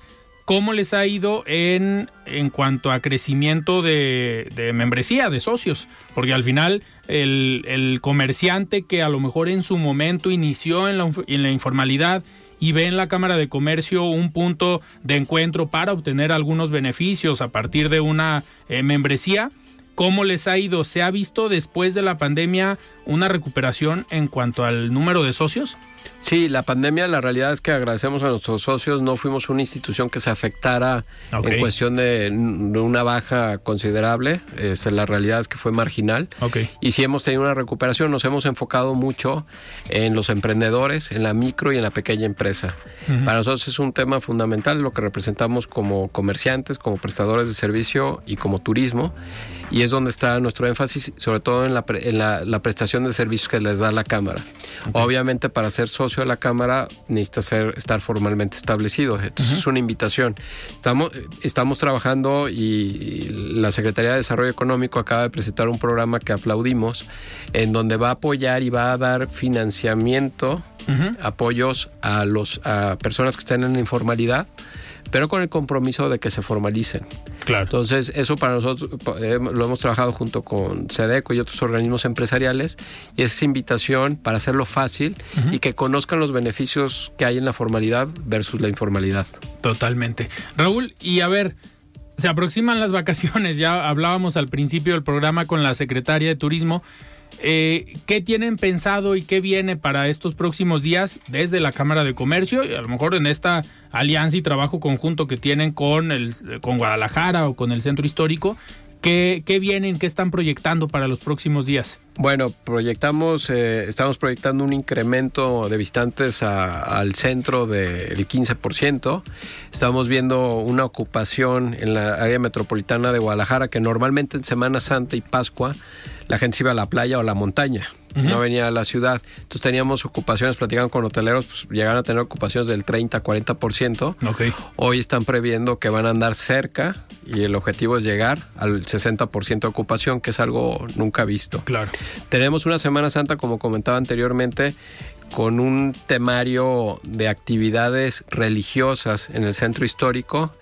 ¿Cómo les ha ido en, en cuanto a crecimiento de, membresía, de socios? Porque al final el, comerciante que a lo mejor en su momento inició en la, informalidad y ve en la Cámara de Comercio un punto de encuentro para obtener algunos beneficios a partir de una eh, membresía, ¿cómo les ha ido? ¿Se ha visto después de la pandemia una recuperación en cuanto al número de socios? Sí, la pandemia, la realidad es que agradecemos a nuestros socios, no fuimos una institución que se afectara en cuestión de, una baja considerable, este, la realidad es que fue marginal. Y sí hemos tenido una recuperación, nos hemos enfocado mucho en los emprendedores, en la micro y en la pequeña empresa. Para nosotros es un tema fundamental lo que representamos como comerciantes, como prestadores de servicio y como turismo y es donde está nuestro énfasis, sobre todo en la, prestación de servicios que les da la Cámara. Obviamente para ser socio de la Cámara necesita ser, estar formalmente establecido, entonces es una invitación. Estamos, estamos trabajando y la Secretaría de Desarrollo Económico acaba de presentar un programa que aplaudimos, en donde va a apoyar y va a dar financiamiento, apoyos a, los, a personas que están en la informalidad pero con el compromiso de que se formalicen. Claro. Entonces, eso para nosotros eh, lo hemos trabajado junto con SEDECO y otros organismos empresariales y es invitación para hacerlo fácil y que conozcan los beneficios que hay en la formalidad versus la informalidad. Totalmente. Raúl, y a ver, se aproximan las vacaciones, ya hablábamos al principio del programa con la secretaria de Turismo. Eh, ¿Qué tienen pensado y qué viene para estos próximos días desde la Cámara de Comercio y a lo mejor en esta alianza y trabajo conjunto que tienen con, el, con Guadalajara o con el Centro Histórico? ¿Qué, ¿Qué, vienen, qué están proyectando para los próximos días? Bueno, proyectamos, eh, estamos proyectando un incremento de visitantes al centro del 15%. Estamos viendo una ocupación en la área metropolitana de Guadalajara que normalmente en Semana Santa y Pascua la gente se iba a la playa o a la montaña, no venía a la ciudad. Entonces teníamos ocupaciones, platicaban con hoteleros, pues llegaron a tener ocupaciones del 30, 40%. Okay. Hoy están previendo que van a andar cerca y el objetivo es llegar al 60% de ocupación, que es algo nunca visto. Claro. Tenemos una Semana Santa, como comentaba anteriormente, con un temario de actividades religiosas en el centro histórico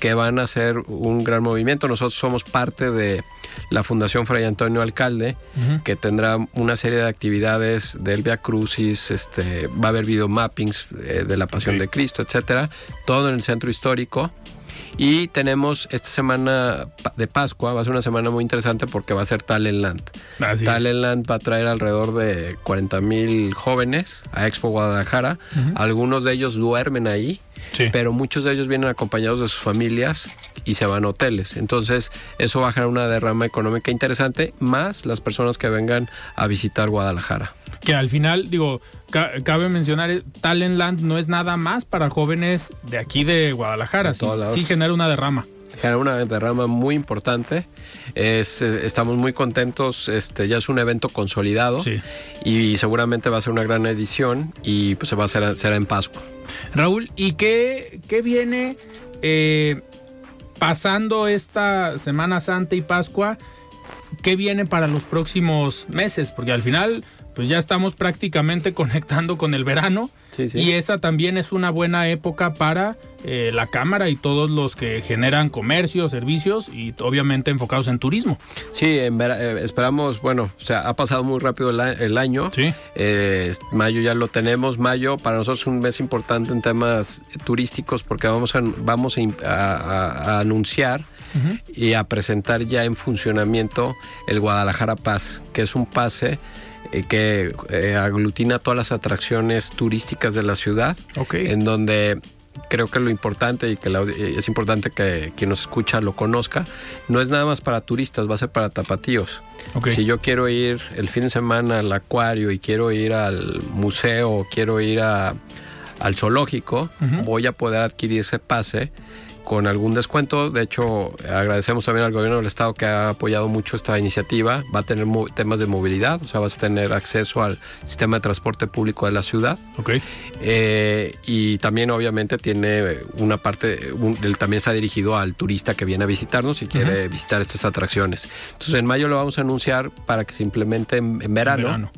que van a ser un gran movimiento. Nosotros somos parte de la Fundación Fray Antonio Alcalde, que tendrá una serie de actividades del Via Crucis, este, va a haber videomappings eh, de la Pasión de Cristo, etcétera, todo en el centro histórico. Y tenemos esta semana de Pascua, va a ser una semana muy interesante porque va a ser Talentland. Talentland va a traer alrededor de 40 mil jóvenes a Expo Guadalajara. Algunos de ellos duermen ahí, pero muchos de ellos vienen acompañados de sus familias y se van a hoteles. Entonces, eso va a generar una derrama económica interesante, más las personas que vengan a visitar Guadalajara que al final, digo, cabe mencionar, eh, Talentland no es nada más para jóvenes de aquí de Guadalajara, sí, sí, genera una derrama. Genera una derrama muy importante. Es, eh, estamos muy contentos, este ya es un evento consolidado y seguramente va a ser una gran edición y pues se va a hacer será en Pascua. Raúl, ¿y qué, qué viene eh, pasando esta Semana Santa y Pascua, ¿qué viene para los próximos meses? Porque al final, pues ya estamos prácticamente conectando con el verano. Sí, sí. Y esa también es una buena época para eh, la Cámara y todos los que generan comercio, servicios y obviamente enfocados en turismo. Sí, en vera- eh, esperamos, bueno, o sea, ha pasado muy rápido el, a- el año. Sí. Eh, mayo ya lo tenemos. Mayo para nosotros es un mes importante en temas turísticos porque vamos a, vamos a, anunciar y a presentar ya en funcionamiento el Guadalajara Paz, que es un pase que eh, aglutina todas las atracciones turísticas de la ciudad, en donde creo que lo importante y que la eh, es importante que quien nos escucha lo conozca, no es nada más para turistas, va a ser para tapatíos. Si yo quiero ir el fin de semana al acuario y quiero ir al museo, o quiero ir a- al zoológico, voy a poder adquirir ese pase con algún descuento. De hecho, agradecemos también al gobierno del estado que ha apoyado mucho esta iniciativa. Va a tener temas de movilidad, o sea, vas a tener acceso al sistema de transporte público de la ciudad. Ok. Eh, y también obviamente tiene una parte, un- también está dirigido al turista que viene a visitarnos y quiere visitar estas atracciones. Entonces en mayo lo vamos a anunciar para que se implemente en, en verano. verano.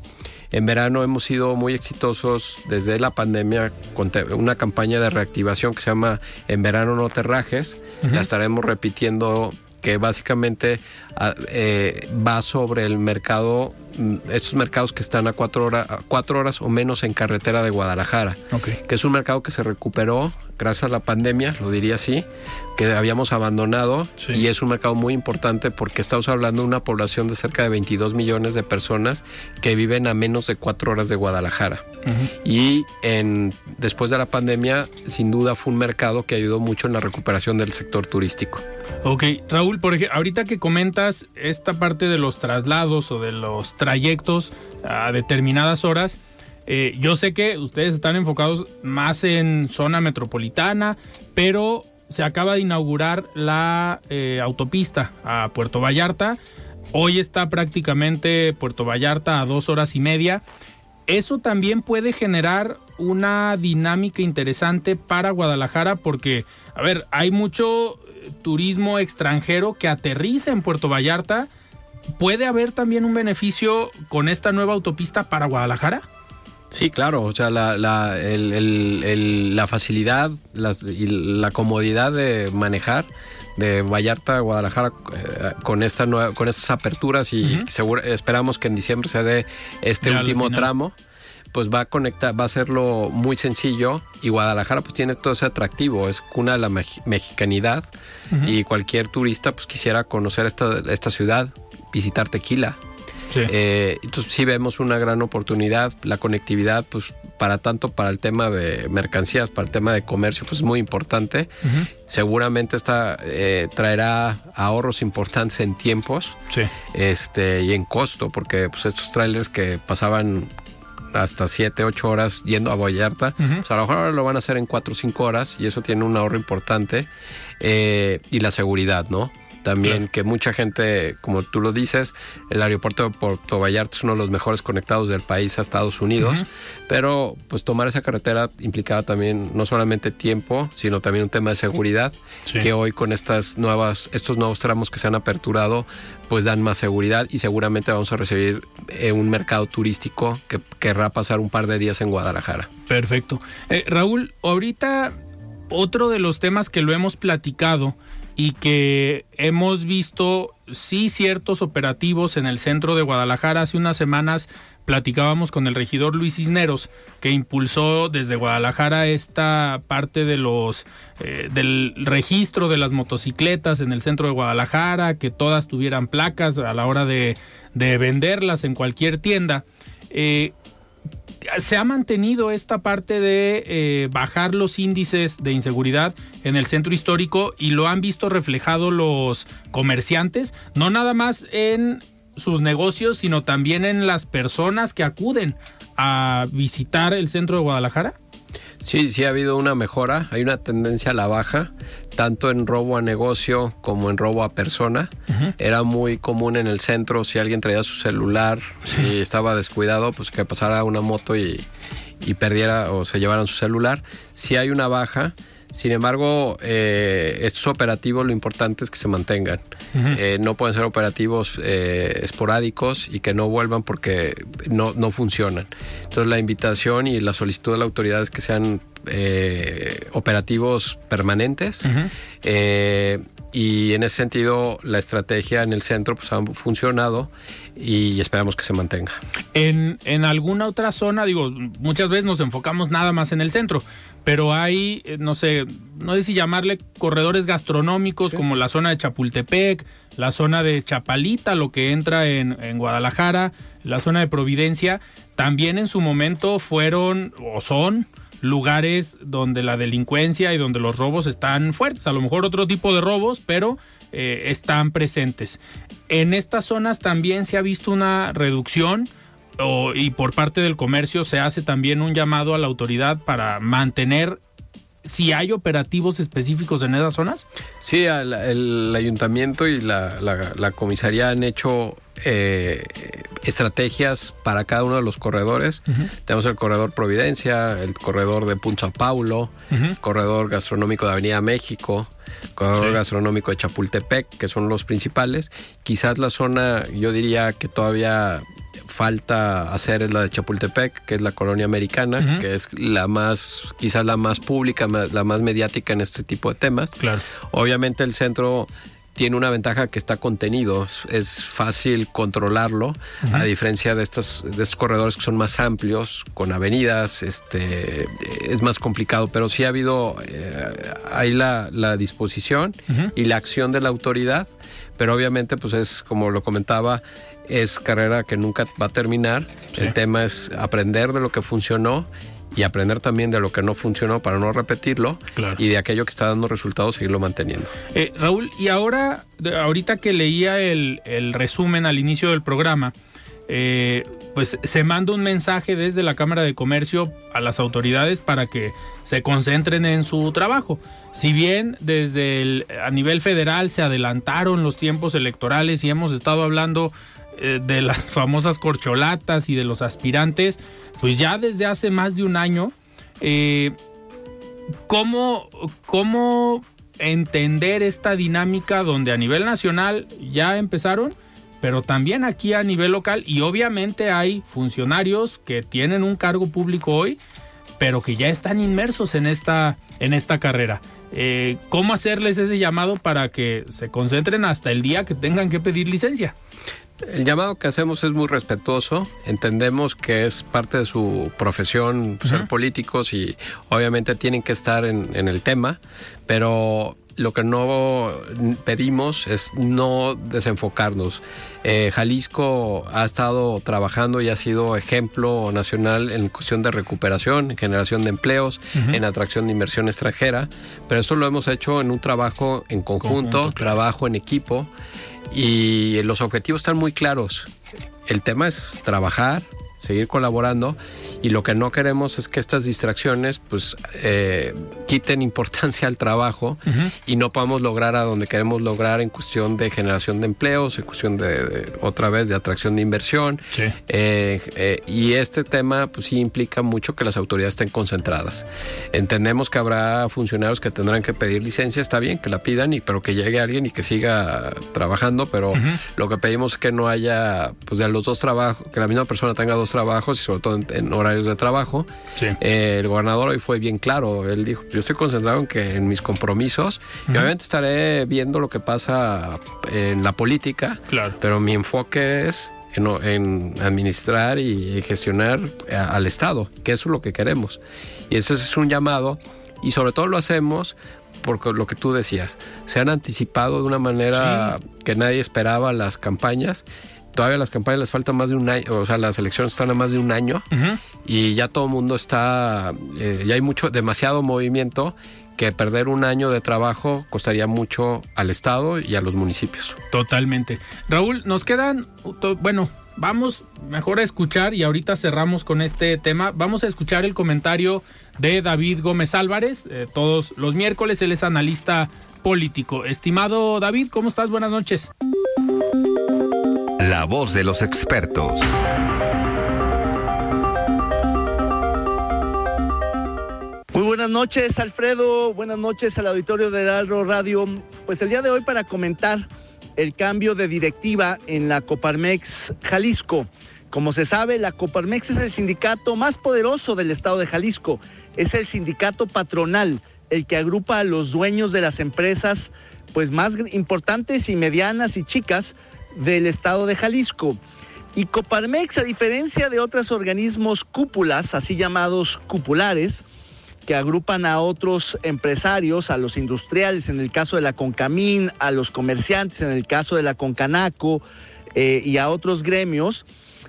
En verano hemos sido muy exitosos desde la pandemia con una campaña de reactivación que se llama En verano no te rajes. La estaremos repitiendo que básicamente ah, eh, va sobre el mercado, mm, estos mercados que están a cuatro, hora- a cuatro horas o menos en carretera de Guadalajara que es un mercado que se recuperó gracias a la pandemia, lo diría así, que habíamos abandonado Sí. y es un mercado muy importante porque estamos hablando de una población de cerca de 22 millones de personas que viven a menos de cuatro horas de Guadalajara. Y en, después de la pandemia, sin duda fue un mercado que ayudó mucho en la recuperación del sector turístico. Ok, Raúl, por ejemplo, ahorita que comentas esta parte de los traslados o de los trayectos a determinadas horas, eh, yo sé que ustedes están enfocados más en zona metropolitana, pero se acaba de inaugurar la eh, autopista a Puerto Vallarta. Hoy está prácticamente Puerto Vallarta a dos horas y media. Eso también puede generar una dinámica interesante para Guadalajara porque, a ver, hay mucho turismo extranjero que aterriza en Puerto Vallarta. ¿Puede haber también un beneficio con esta nueva autopista para Guadalajara? Sí, claro, o sea, la, la, el- el- el- la facilidad y la comodidad de manejar de Vallarta a Guadalajara eh, con esta nueva, con estas aperturas y seguro- esperamos que en diciembre se dé este Ya último tramo pues va a conectar, va a hacerlo muy sencillo y Guadalajara pues tiene todo ese atractivo, es cuna de la mex- mexicanidad y cualquier turista pues quisiera conocer esta, esta ciudad, visitar Tequila. Sí. Eh, entonces sí vemos una gran oportunidad, la conectividad pues para tanto para el tema de mercancías, para el tema de comercio pues es muy importante. Seguramente esta eh, traerá ahorros importantes en tiempos sí. este y en costo porque pues estos trailers que pasaban hasta 7, 8 horas yendo a Vallarta, pues a lo mejor ahora lo van a hacer en 4 o 5 horas y eso tiene un ahorro importante Eh, y la seguridad, ¿no? También Claro. que mucha gente, como tú lo dices, el aeropuerto de Puerto Vallarta es uno de los mejores conectados del país a Estados Unidos, pero pues tomar esa carretera implicaba también no solamente tiempo, sino también un tema de seguridad, Sí. que hoy con estas nuevas, estos nuevos tramos que se han aperturado, pues dan más seguridad y seguramente vamos a recibir eh, un mercado turístico que querrá pasar un par de días en Guadalajara. Perfecto. Eh, Raúl, ahorita otro de los temas que lo hemos platicado y que hemos visto, sí, ciertos operativos en el centro de Guadalajara. Hace unas semanas platicábamos con el regidor Luis Cisneros, que impulsó desde Guadalajara esta parte de los eh, del registro de las motocicletas en el centro de Guadalajara, que todas tuvieran placas a la hora de, de venderlas en cualquier tienda. Eh, se ha mantenido esta parte de eh, bajar los índices de inseguridad en el centro histórico y lo han visto reflejado los comerciantes, no nada más en sus negocios, sino también en las personas que acuden a visitar el centro de Guadalajara. Sí, sí ha habido una mejora, hay una tendencia a la baja, tanto en robo a negocio como en robo a persona. Era muy común en el centro si alguien traía su celular y estaba descuidado, pues que pasara una moto y, y perdiera o se llevaran su celular. Sí hay una baja, Sin embargo, eh, estos operativos lo importante es que se mantengan. Eh, no pueden ser operativos eh, esporádicos y que no vuelvan porque no, no funcionan. Entonces la invitación y la solicitud de la autoridad es que sean eh, operativos permanentes. Y en ese sentido, la estrategia en el centro pues, ha funcionado y esperamos que se mantenga. En, en alguna otra zona, digo, muchas veces nos enfocamos nada más en el centro, pero hay, eh, no sé, no sé si llamarle corredores gastronómicos como la zona de Chapultepec, la zona de Chapalita, lo que entra en, en Guadalajara, la zona de Providencia, también en su momento fueron o son lugares donde la delincuencia y donde los robos están fuertes, a lo mejor otro tipo de robos, pero eh, están presentes. En estas zonas también se ha visto una reducción o- y por parte del comercio se hace también un llamado a la autoridad para mantener si hay operativos específicos en esas zonas. Sí, el, ayuntamiento y la, la- la comisaría han hecho eh, estrategias para cada uno de los corredores. Tenemos el corredor Providencia, el corredor de Punta Paulo, corredor gastronómico de Avenida México, corredor Sí. gastronómico de Chapultepec, que son los principales. Quizás la zona, yo diría que todavía falta hacer es la de Chapultepec, que es la colonia americana, que es la más, quizás la más pública, la más mediática en este tipo de temas. Claro. Obviamente el centro tiene una ventaja que está contenido, es- fácil controlarlo, a diferencia de estos, de estos corredores que son más amplios, con avenidas, este, es más complicado, pero sí ha habido, eh, hay la, la disposición y la acción de la autoridad, pero obviamente pues es, como lo comentaba, es carrera que nunca va a terminar, el tema es aprender de lo que funcionó y aprender también de lo que no funcionó para no repetirlo Claro. y de aquello que está dando resultados seguirlo manteniendo. Eh, Raúl, y ahora, ahorita que leía el, el resumen al inicio del programa, eh, pues se manda un mensaje desde la Cámara de Comercio a las autoridades para que se concentren en su trabajo. Si bien desde el, a nivel federal se adelantaron los tiempos electorales y hemos estado hablando eh, de las famosas corcholatas y de los aspirantes, pues ya desde hace más de un año, eh, ¿cómo, ¿cómo entender esta dinámica donde a nivel nacional ya empezaron, pero también aquí a nivel local y obviamente hay funcionarios que tienen un cargo público hoy, pero que ya están inmersos en esta, en esta carrera? Eh, ¿Cómo hacerles ese llamado para que se concentren hasta el día que tengan que pedir licencia? El llamado que hacemos es muy respetuoso. Entendemos que es parte de su profesión ser políticos y obviamente tienen que estar en, en el tema, pero lo que no pedimos es no desenfocarnos. Eh, Jalisco ha estado trabajando y ha sido ejemplo nacional en cuestión de recuperación, en generación de empleos, en atracción de inversión extranjera, pero esto lo hemos hecho en un trabajo en conjunto, Conjunto, claro. trabajo en equipo y los objetivos están muy claros. El tema es trabajar, seguir colaborando y lo que no queremos es que estas distracciones pues eh, quiten importancia al trabajo y no podamos lograr a donde queremos lograr en cuestión de generación de empleos, en cuestión de, de- otra vez de atracción de inversión. Sí. Eh, eh, y este tema pues sí implica mucho que las autoridades estén concentradas. Entendemos que habrá funcionarios que tendrán que pedir licencia, está bien que la pidan, y, pero que llegue alguien y que siga trabajando, pero lo que pedimos es que no haya pues de los dos trabajos, que la misma persona tenga dos trabajos y sobre todo en, en horarios de trabajo. Sí. Eh, el gobernador hoy fue bien claro, él dijo, yo estoy concentrado en que en mis compromisos y obviamente estaré viendo lo que pasa en la política, Claro. pero mi enfoque es en, en administrar y gestionar a- al Estado, que eso es lo que queremos. Y eso es un llamado y sobre todo lo hacemos porque lo que tú decías, se han anticipado de una manera que nadie esperaba las campañas. Todavía las campañas les falta más de un año, o sea, las elecciones están a más de un año y ya todo el mundo está, eh, ya hay mucho, demasiado movimiento que perder un año de trabajo costaría mucho al Estado y a los municipios. Totalmente. Raúl, nos quedan, bueno, vamos mejor a escuchar y ahorita cerramos con este tema. Vamos a escuchar el comentario de David Gómez Álvarez, eh, todos los miércoles, él es analista político. Estimado David, ¿cómo estás? Buenas noches. La voz de los expertos. Muy buenas noches Alfredo, buenas noches al auditorio de Heraldo Radio. Pues el día de hoy para comentar el cambio de directiva en la Coparmex Jalisco. Como se sabe, la Coparmex es el sindicato más poderoso del estado de Jalisco. Es el sindicato patronal, el que agrupa a los dueños de las empresas pues más importantes y medianas y chicas del estado de Jalisco. Y Coparmex, a diferencia de otros organismos cúpulas, así llamados cupulares, que agrupan a otros empresarios, a los industriales, en el caso de la Concamín, a los comerciantes, en el caso de la Concanaco eh, y a otros gremios,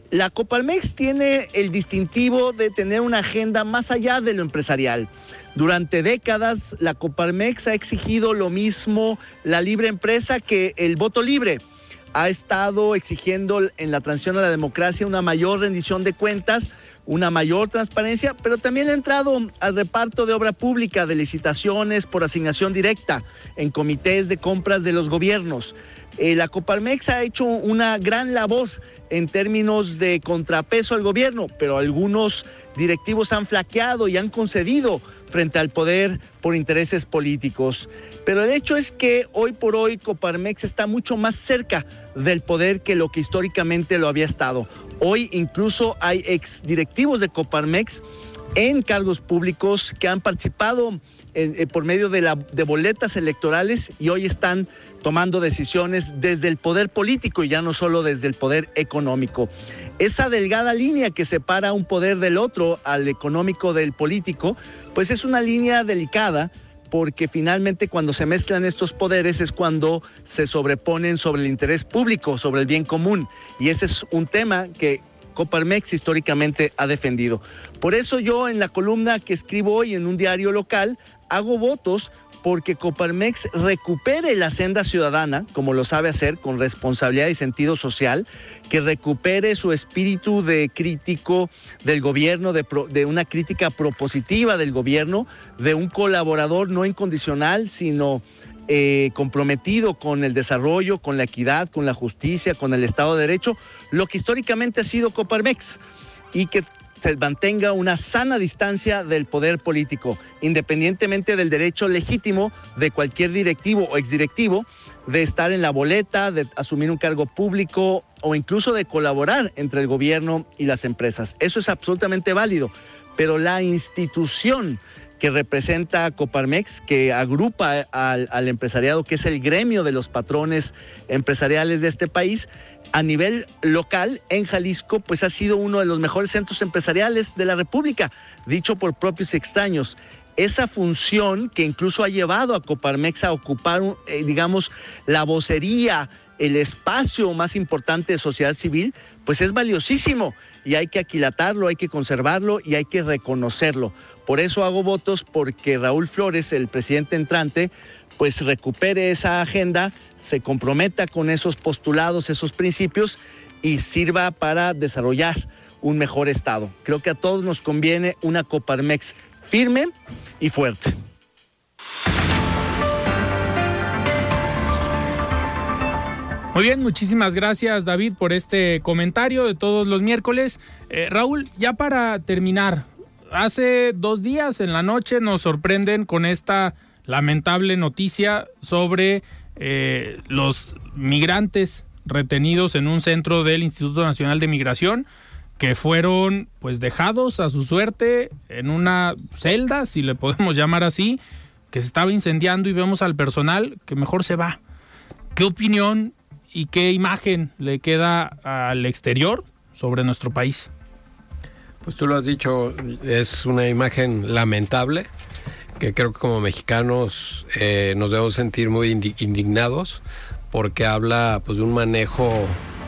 la Coparmex tiene el distintivo de tener una agenda más allá de lo empresarial. Durante décadas, la Coparmex ha exigido lo mismo la libre empresa que el voto libre. Ha estado exigiendo en la transición a la democracia una mayor rendición de cuentas, una mayor transparencia, pero también ha entrado al reparto de obra pública, de licitaciones por asignación directa en comités de compras de los gobiernos. Eh, la Coparmex ha hecho una gran labor en términos de contrapeso al gobierno, pero algunos directivos han flaqueado y han concedido frente al poder por intereses políticos. Pero el hecho es que hoy por hoy Coparmex está mucho más cerca del poder que lo que históricamente lo había estado. Hoy incluso hay ex directivos de Coparmex en cargos públicos que han participado eh, por medio de, la, de boletas electorales y hoy están tomando decisiones desde el poder político y ya no solo desde el poder económico. Esa delgada línea que separa un poder del otro, al económico del político, pues es una línea delicada porque finalmente cuando se mezclan estos poderes es cuando se sobreponen sobre el interés público, sobre el bien común. Y ese es un tema que Coparmex históricamente ha defendido. Por eso yo en la columna que escribo hoy en un diario local hago votos porque Coparmex recupere la senda ciudadana, como lo sabe hacer, con responsabilidad y sentido social, que recupere su espíritu de crítico del gobierno, de, una crítica propositiva del gobierno, de un colaborador no incondicional, sino eh, comprometido con el desarrollo, con la equidad, con la justicia, con el Estado de Derecho, lo que históricamente ha sido Coparmex y que se mantenga una sana distancia del poder político, independientemente del derecho legítimo de cualquier directivo o exdirectivo de estar en la boleta, de asumir un cargo público o incluso de colaborar entre el gobierno y las empresas. Eso es absolutamente válido, pero la institución que representa a Coparmex, que agrupa al, al, empresariado, que es el gremio de los patrones empresariales de este país, a nivel local en Jalisco, pues ha sido uno de los mejores centros empresariales de la República, dicho por propios extraños. Esa función que incluso ha llevado a Coparmex a ocupar, eh, digamos, la vocería, el espacio más importante de sociedad civil, pues es valiosísimo y hay que aquilatarlo, hay que conservarlo y hay que reconocerlo. Por eso hago votos porque Raúl Flores, el presidente entrante, pues recupere esa agenda, se comprometa con esos postulados, esos principios y sirva para desarrollar un mejor Estado. Creo que a todos nos conviene una Coparmex firme y fuerte. Muy bien, muchísimas gracias David por este comentario de todos los miércoles. Eh, Raúl, ya para terminar, hace dos días en la noche nos sorprenden con esta lamentable noticia sobre eh, los migrantes retenidos en un centro del Instituto Nacional de Migración que fueron pues dejados a su suerte en una celda, si le podemos llamar así, que se estaba incendiando y vemos al personal que mejor se va. ¿Qué opinión y qué imagen le queda al exterior sobre nuestro país? Pues tú lo has dicho, es una imagen lamentable que creo que como mexicanos eh, nos debemos sentir muy indignados porque habla pues de un manejo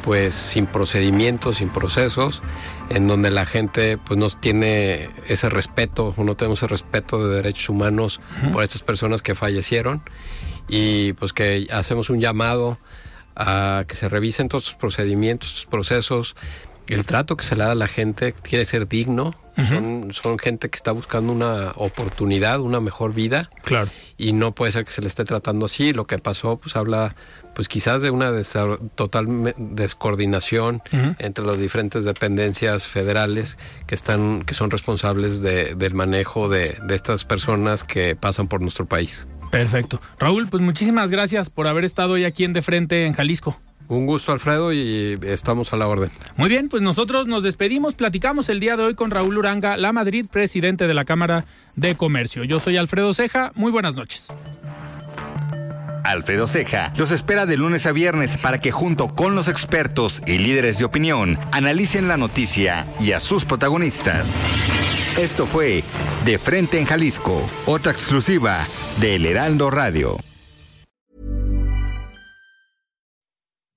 pues sin procedimientos, sin procesos, en donde la gente pues no tiene ese respeto, no tenemos ese respeto de derechos humanos por estas personas que fallecieron y pues que hacemos un llamado a que se revisen todos estos procedimientos, estos procesos, el trato que se le da a la gente quiere ser digno. son, son gente que está buscando una oportunidad, una mejor vida. Claro. Y no puede ser que se le esté tratando así. Lo que pasó, pues habla, pues quizás de una total descoordinación entre las diferentes dependencias federales que están, que son responsables de- del manejo de, de estas personas que pasan por nuestro país. Perfecto. Raúl, pues muchísimas gracias por haber estado hoy aquí en De Frente en Jalisco. Un gusto, Alfredo, y estamos a la orden. Muy bien, pues nosotros nos despedimos, platicamos el día de hoy con Raúl Uranga, la Madrid, presidente de la Cámara de Comercio. Yo soy Alfredo Ceja, muy buenas noches. Alfredo Ceja los espera de lunes a viernes para que junto con los expertos y líderes de opinión analicen la noticia y a sus protagonistas. Esto fue De Frente en Jalisco, otra exclusiva de El Heraldo Radio.